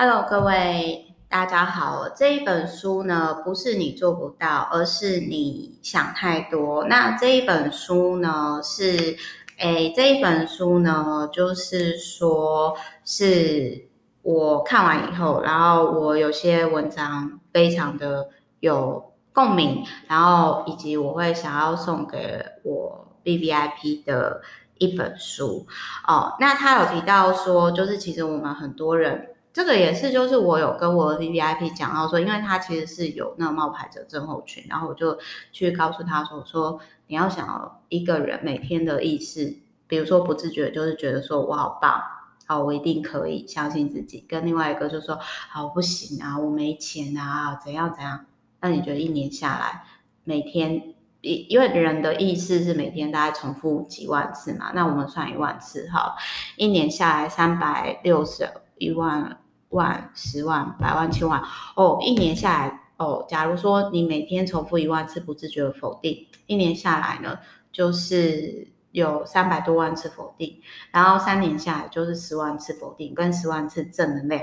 Hello，各位大家好。这一本书呢，不是你做不到，而是你想太多。那这一本书呢，是，诶，这一本书呢，就是说是我看完以后，然后我有些文章非常的有共鸣，然后以及我会想要送给我 VVIP 的。一本书哦，那他有提到说，就是其实我们很多人，这个也是，就是我有跟我 VVIP 讲到说，因为他其实是有那个冒牌者症候群，然后我就去告诉他说，我说你要想一个人每天的意识，比如说不自觉就是觉得说我好棒，好，我一定可以相信自己，跟另外一个就说好不行啊，我没钱啊，怎样怎样，那你觉得一年下来每天？因因为人的意识是每天大概重复几万次嘛，那我们算一万次哈，一年下来三百六十一万万十万百万千万哦，一年下来哦，假如说你每天重复一万次不自觉的否定，一年下来呢，就是有三百多万次否定，然后三年下来就是十万次否定跟十万次正能量，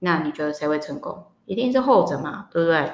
那你觉得谁会成功？一定是后者嘛，对不对？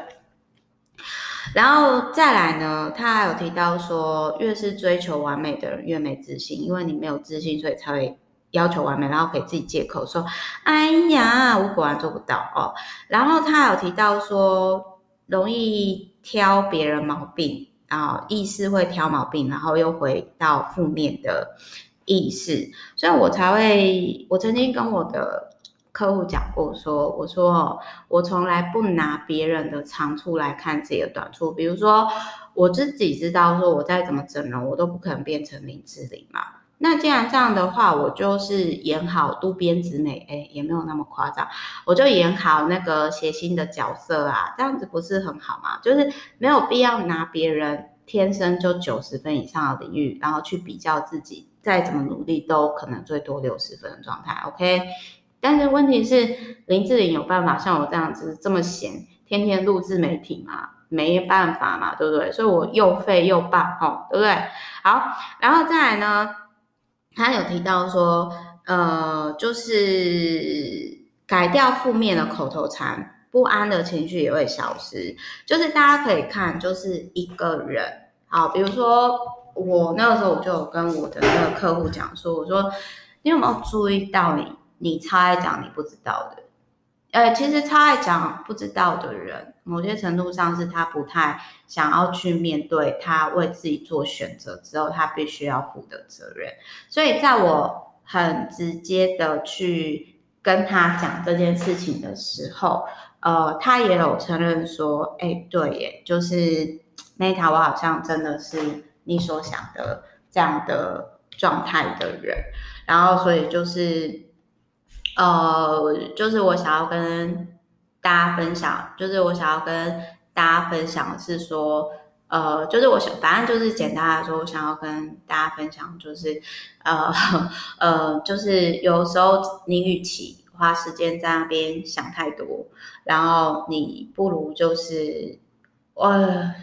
然后再来呢，他还有提到说，越是追求完美的人越没自信，因为你没有自信，所以才会要求完美，然后给自己借口说：“哎呀，我果然做不到哦。”然后他有提到说，容易挑别人毛病啊，意识会挑毛病，然后又回到负面的意识，所以我才会，我曾经跟我的。客户讲过说，我说我从来不拿别人的长处来看自己的短处。比如说，我自己知道说，我再怎么整容，我都不可能变成林志玲嘛。那既然这样的话，我就是演好渡边直美，哎，也没有那么夸张，我就演好那个谐星的角色啊，这样子不是很好吗？就是没有必要拿别人天生就九十分以上的领域，然后去比较自己，再怎么努力都可能最多六十分的状态。OK。但是问题是，林志玲有办法像我这样子这么闲，天天录自媒体吗？没办法嘛，对不对？所以我又废又棒，哦，对不对？好，然后再来呢，他有提到说，呃，就是改掉负面的口头禅，不安的情绪也会消失。就是大家可以看，就是一个人，好，比如说我那个时候我就有跟我的那个客户讲说，我说你有没有注意到你？你超爱讲你不知道的，呃，其实超爱讲不知道的人，某些程度上是他不太想要去面对他为自己做选择之后他必须要负的责任。所以在我很直接的去跟他讲这件事情的时候，呃，他也有承认说，哎，对耶，就是 Meta，我好像真的是你所想的这样的状态的人，然后所以就是。呃，就是我想要跟大家分享，就是我想要跟大家分享的是说，呃，就是我想，反正就是简单来说，我想要跟大家分享，就是，呃，呃，就是有时候你与其花时间在那边想太多，然后你不如就是，呃。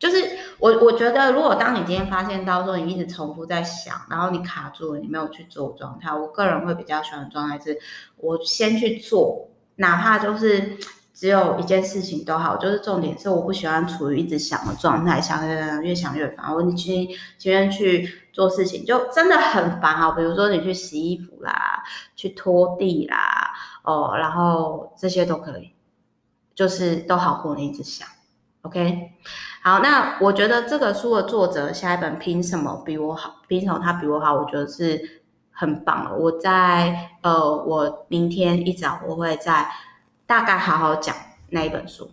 就是我，我觉得如果当你今天发现到说你一直重复在想，然后你卡住了，你没有去做状态，我个人会比较喜欢的状态是，我先去做，哪怕就是只有一件事情都好，就是重点是我不喜欢处于一直想的状态，想越想越烦。我你去今天去做事情就真的很烦啊，比如说你去洗衣服啦，去拖地啦，哦，然后这些都可以，就是都好过你一直想。OK，好，那我觉得这个书的作者下一本凭什么比我好？凭什么他比我好？我觉得是很棒的。我在呃，我明天一早我会再大概好好讲那一本书。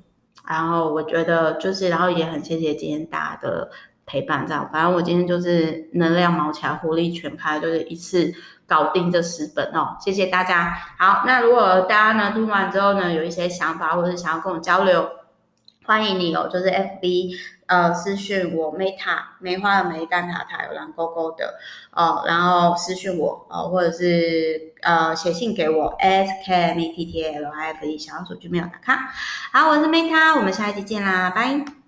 然后我觉得就是，然后也很谢谢今天大家的陪伴，这样。反正我今天就是能量毛起来，活力全开，就是一次搞定这十本哦。谢谢大家。好，那如果大家呢听完之后呢，有一些想法或者想要跟我交流。欢迎你哦，就是 FB 呃私讯我 Meta 梅花的梅蛋塔塔有蓝勾勾的哦，然后私讯我哦，或者是呃写信给我 skmettli f e 小老鼠就没有打卡。好，我是 Meta，我们下一期见啦，拜。